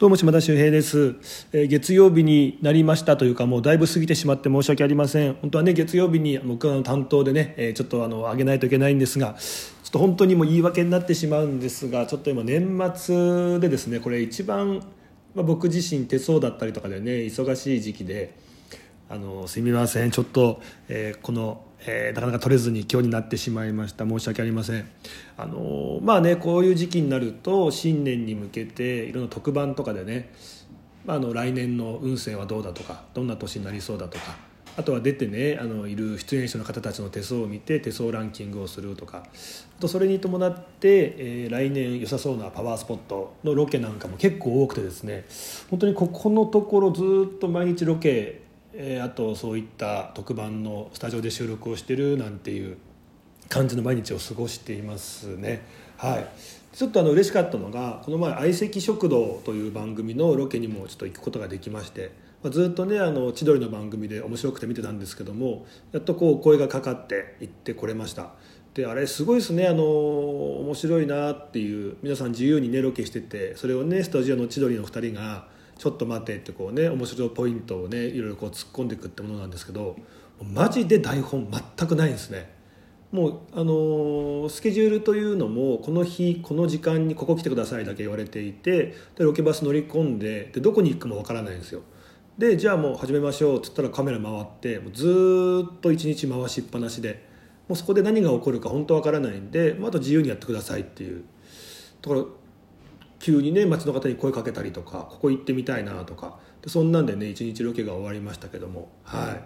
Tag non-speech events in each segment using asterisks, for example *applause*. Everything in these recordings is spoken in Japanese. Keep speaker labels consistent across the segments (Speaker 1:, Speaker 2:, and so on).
Speaker 1: どうも島田秀平です、えー月曜日になりましたというかもうだいぶ過ぎてしまって申し訳ありません。本当はね月曜日に僕の担当でね、えーちょっとあの上げないといけないんですがちょっと本当にもう言い訳になってしまうんですがちょっと今年末でですねこれ一番、まあ、僕自身手相だったりとかでね忙しい時期であのすみません。ちょっと、えーこの、えーなかなか取れずに今日になってしまいました。申し訳ありません。あのまあねこういう時期になると新年に向けていろんな特番とかでね、まあ、あの来年の運勢はどうだとかどんな年になりそうだとかあとは出てねあのいる出演者の方たちの手相を見て手相ランキングをするとかあとそれに伴って、えー来年良さそうなパワースポットのロケなんかも結構多くてですね本当にここのところずっと毎日ロケえーあとそういった特番のスタジオで収録をしてるなんていう感じの毎日を過ごしていますね。はい。ちょっとあの嬉しかったのがこの前「相席食堂」という番組のロケにもちょっと行くことができまして、まあずっとねあの千鳥の番組で面白くて見てたんですけどもやっとこう声がかかって行ってこれました。であれすごいですねあの面白いなっていう皆さん自由にねロケしててそれをねスタジオの千鳥の2人がちょっと待てってこうね面白いポイントをねいろいろこう突っ込んでいくってものなんですけどマジで台本全くないんですね。もうあのースケジュールというのもこの日この時間にここ来てくださいだけ言われていてでロケバス乗り込んででどこに行くかもわからないんですよ。でじゃあもう始めましょうっつったらカメラ回ってもうずっと一日回しっぱなしでもうそこで何が起こるか本当わからないんで、まあ、あと自由にやってくださいっていう。だから急にね街の方に声かけたりとかここ行ってみたいなとかでそんなんでね一日ロケが終わりましたけども、はい。ま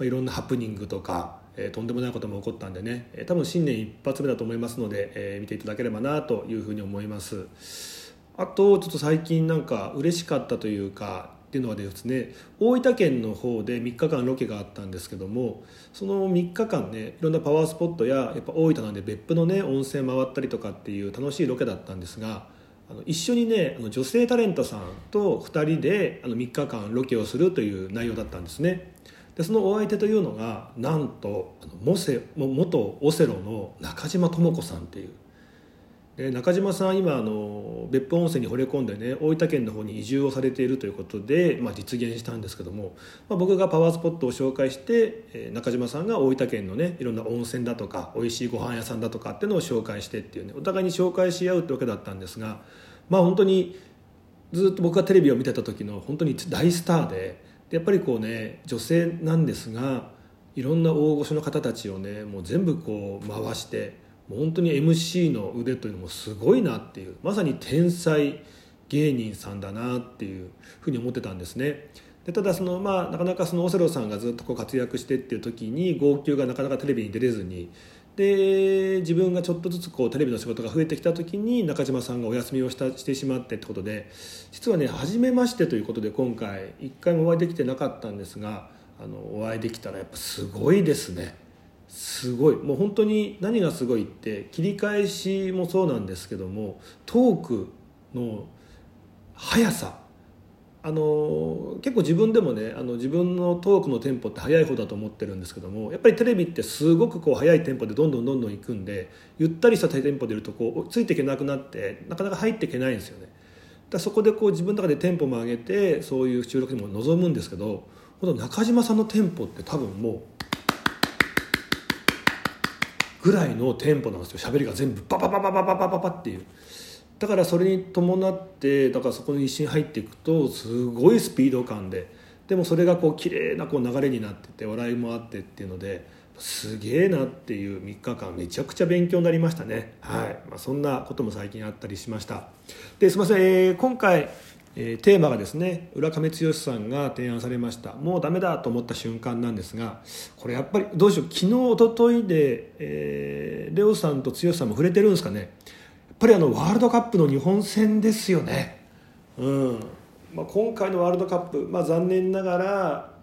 Speaker 1: あ、いろんなハプニングとか、えーとんでもないことも起こったんでね、えー多分新年一発目だと思いますので、えー見ていただければなというふうに思います。あとちょっと最近なんか嬉しかったというかっていうのはですね大分県の方で3日間ロケがあったんですけどもその3日間ねいろんなパワースポットややっぱ大分なんで別府のね温泉回ったりとかっていう楽しいロケだったんですがあの一緒にねあの女性タレントさんと2人であの3日間ロケをするという内容だったんですね。でそのお相手というのがなんとあのモセ元オセロの中島智子さんっていうで中島さん今あの別府温泉に惚れ込んでね大分県の方に移住をされているということで、まあ、実現したんですけども、まあ、僕がパワースポットを紹介して、えー中島さんが大分県のねいろんな温泉だとか美味しいご飯屋さんだとかっていうのを紹介してっていうねお互いに紹介し合うってわけだったんですがまあ本当にずっと僕がテレビを見てた時の本当に大スターででやっぱりこうね女性なんですがいろんな大御所の方たちをねもう全部こう回して本当に MC の腕というのもすごいなっていうまさに天才芸人さんだなっていうふうに思ってたんですね。でただその、まあ、なかなかそのオセロさんがずっとこう活躍してっていう時に号泣がなかなかテレビに出れずにで自分がちょっとずつこうテレビの仕事が増えてきた時に中島さんがお休みをしたしてしまってってことで実はね初めましてということで今回一回もお会いできてなかったんですがあのお会いできたらやっぱすごいですねすごいもう本当に何がすごいって切り返しもそうなんですけどもトークの速さあの結構自分でもねあの自分のトークのテンポって速い方だと思ってるんですけどもやっぱりテレビってすごくこう速いテンポでどんどんどんどんいくんでゆったりしたテンポでいるとこうついていけなくなってなかなか入っていけないんですよね。だそこでこう自分の中でテンポも上げてそういう収録にも臨むんですけどこの中島さんのテンポって多分もうぐらいのテンポなんですよ。喋りが全部バババババババババっていう。だからそれに伴ってだからそこに一瞬入っていくとすごいスピード感で。でもそれがこう綺麗なこう流れになってて笑いもあってっていうのですげえなっていう3日間めちゃくちゃ勉強になりましたね。はい、まあ、そんなことも最近あったりしました。ですいません、えー今回えーテーマがですね浦上剛さんが提案されました。もうダメだと思った瞬間なんですがこれやっぱりどうでしよう昨日一昨日で、えーレオさんと剛さんも触れてるんですかね。やっぱりあのワールドカップの日本戦ですよね、うん。まあ、今回のワールドカップ、まあ、残念ながら、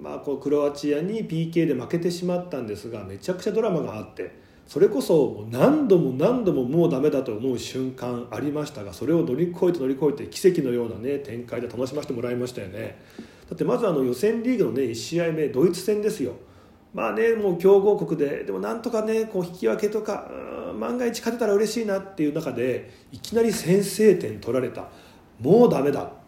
Speaker 1: まあ、こうクロアチアに PK で負けてしまったんですがめちゃくちゃドラマがあってそれこそ何度も何度ももうダメだと思う瞬間ありましたがそれを乗り越えて乗り越えて奇跡のような、ね、展開で楽しませてもらいましたよね。だってまずあの予選リーグの、ね、1試合目ドイツ戦ですよ。まあねもう強豪国ででもなんとかねこう引き分けとか万が一勝てたら嬉しいなっていう中でいきなり先制点取られた。もうダメだ。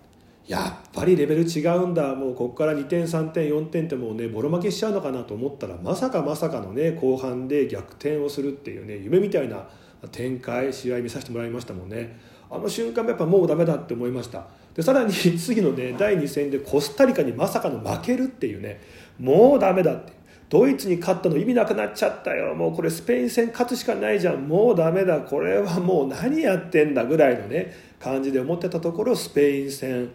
Speaker 1: やっぱりレベル違うんだ。もうここから2点3点4点ってもうねボロ負けしちゃうのかなと思ったらまさかまさかのね後半で逆転をするっていうね夢みたいな展開試合見させてもらいましたもんね。あの瞬間やっぱもうダメだって思いました。でさらに *laughs* 次のね第2戦でコスタリカにまさかの負けるっていうねもうダメだって。ドイツに勝ったの意味なくなっちゃったよ。もうこれスペイン戦勝つしかないじゃん。もうダメだ。これはもう何やってんだぐらいのね感じで思ってたところスペイン戦。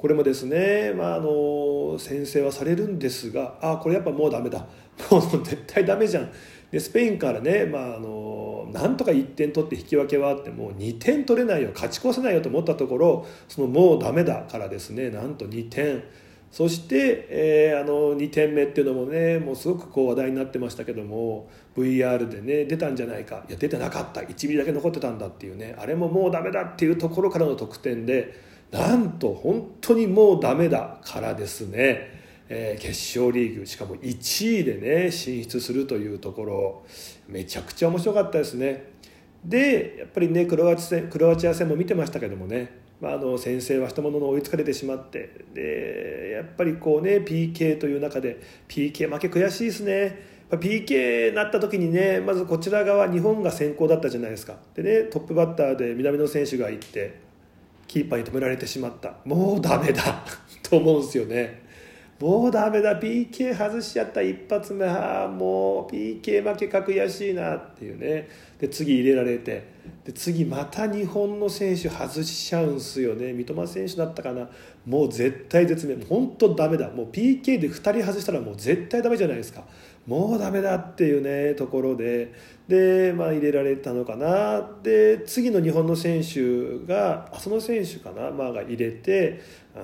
Speaker 1: これもですね、まあ、あの先制はされるんですがあこれやっぱもうダメだ。*laughs* もう絶対ダメじゃん。でスペインからね、まあ、あのなんとか1点取って引き分けはあってもう2点取れないよ。勝ち越せないよと思ったところそのもうダメだからですね。なんと2点。そして、えー、あの2点目っていうのもねもうすごくこう話題になってましたけども VR でね出たんじゃないか。いや出てなかった。1ミリだけ残ってたんだっていうね。あれももうダメだっていうところからの得点で。なんと本当にもうダメだ。からですね、えー、決勝リーグ。しかも1位でね進出するというところ。めちゃくちゃ面白かったですね。でやっぱりねクロアチ戦クロアチア戦も見てましたけどもね、まあ、あの先制はしたものの追いつかれてしまって。でやっぱりこうね PK という中で PK 負け悔しいですね。PK になった時にねまずこちら側日本が先行だったじゃないですか。でねトップバッターで南野選手がいってキーパーに止められてしまった。もうダメだ。*laughs* と思うんですよね。もうダメだ。PK 外しちゃった。一発目。はもう PK 負けか悔しいな。っていうね。で次入れられて。で次また日本の選手外しちゃうんすよね。三笘選手だったかな。もう絶対絶命。本当ダメだ。もう PK で2人外したらもう絶対ダメじゃないですか。もうダメだっていうねところで。で、まあ、入れられたのかな。で次の日本の選手がその選手かな、まあ、が入れてあ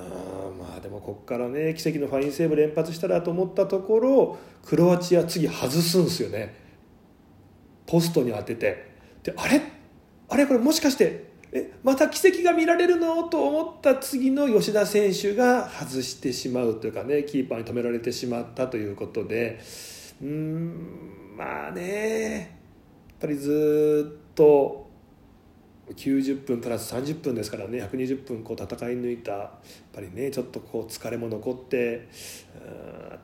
Speaker 1: まあでもここからね奇跡のファインセーブ連発したらと思ったところクロアチア次外すんすよね。ポストに当てて。であれ？あれこれもしかしてえまた奇跡が見られるの？と思った次の吉田選手が外してしまうというかねキーパーに止められてしまったということでうんまあねやっぱりずっと90分プラス30分ですからね120分こう戦い抜いたやっぱりねちょっとこう疲れも残って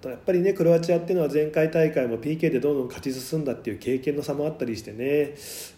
Speaker 1: とやっぱりねクロアチアっていうのは前回大会も PK でどんどん勝ち進んだっていう経験の差もあったりしてね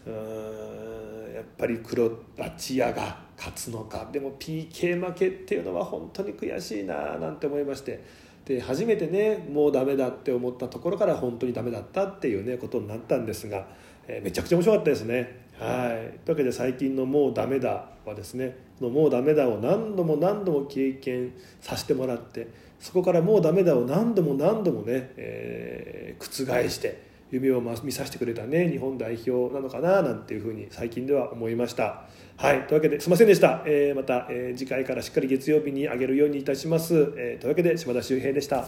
Speaker 1: うんやっぱりクロアチアが勝つのかでも PK 負けっていうのは本当に悔しいななんて思いまして。で初めてねもうダメだって思ったところから本当にダメだったっていうねことになったんですが、えー、めちゃくちゃ面白かったですね。はいというわけで最近の「もうダメだ」はですねの「もうダメだ」を何度も何度も経験させてもらってそこから「もうダメだ」を何度も何度もね、えー、覆して夢を見させてくれたね日本代表なのかななんていうふうに最近では思いました。はいというわけですいませんでした、えー、また、えー、次回からしっかり月曜日にあげるようにいたします、え、というわけで島田秀平でした。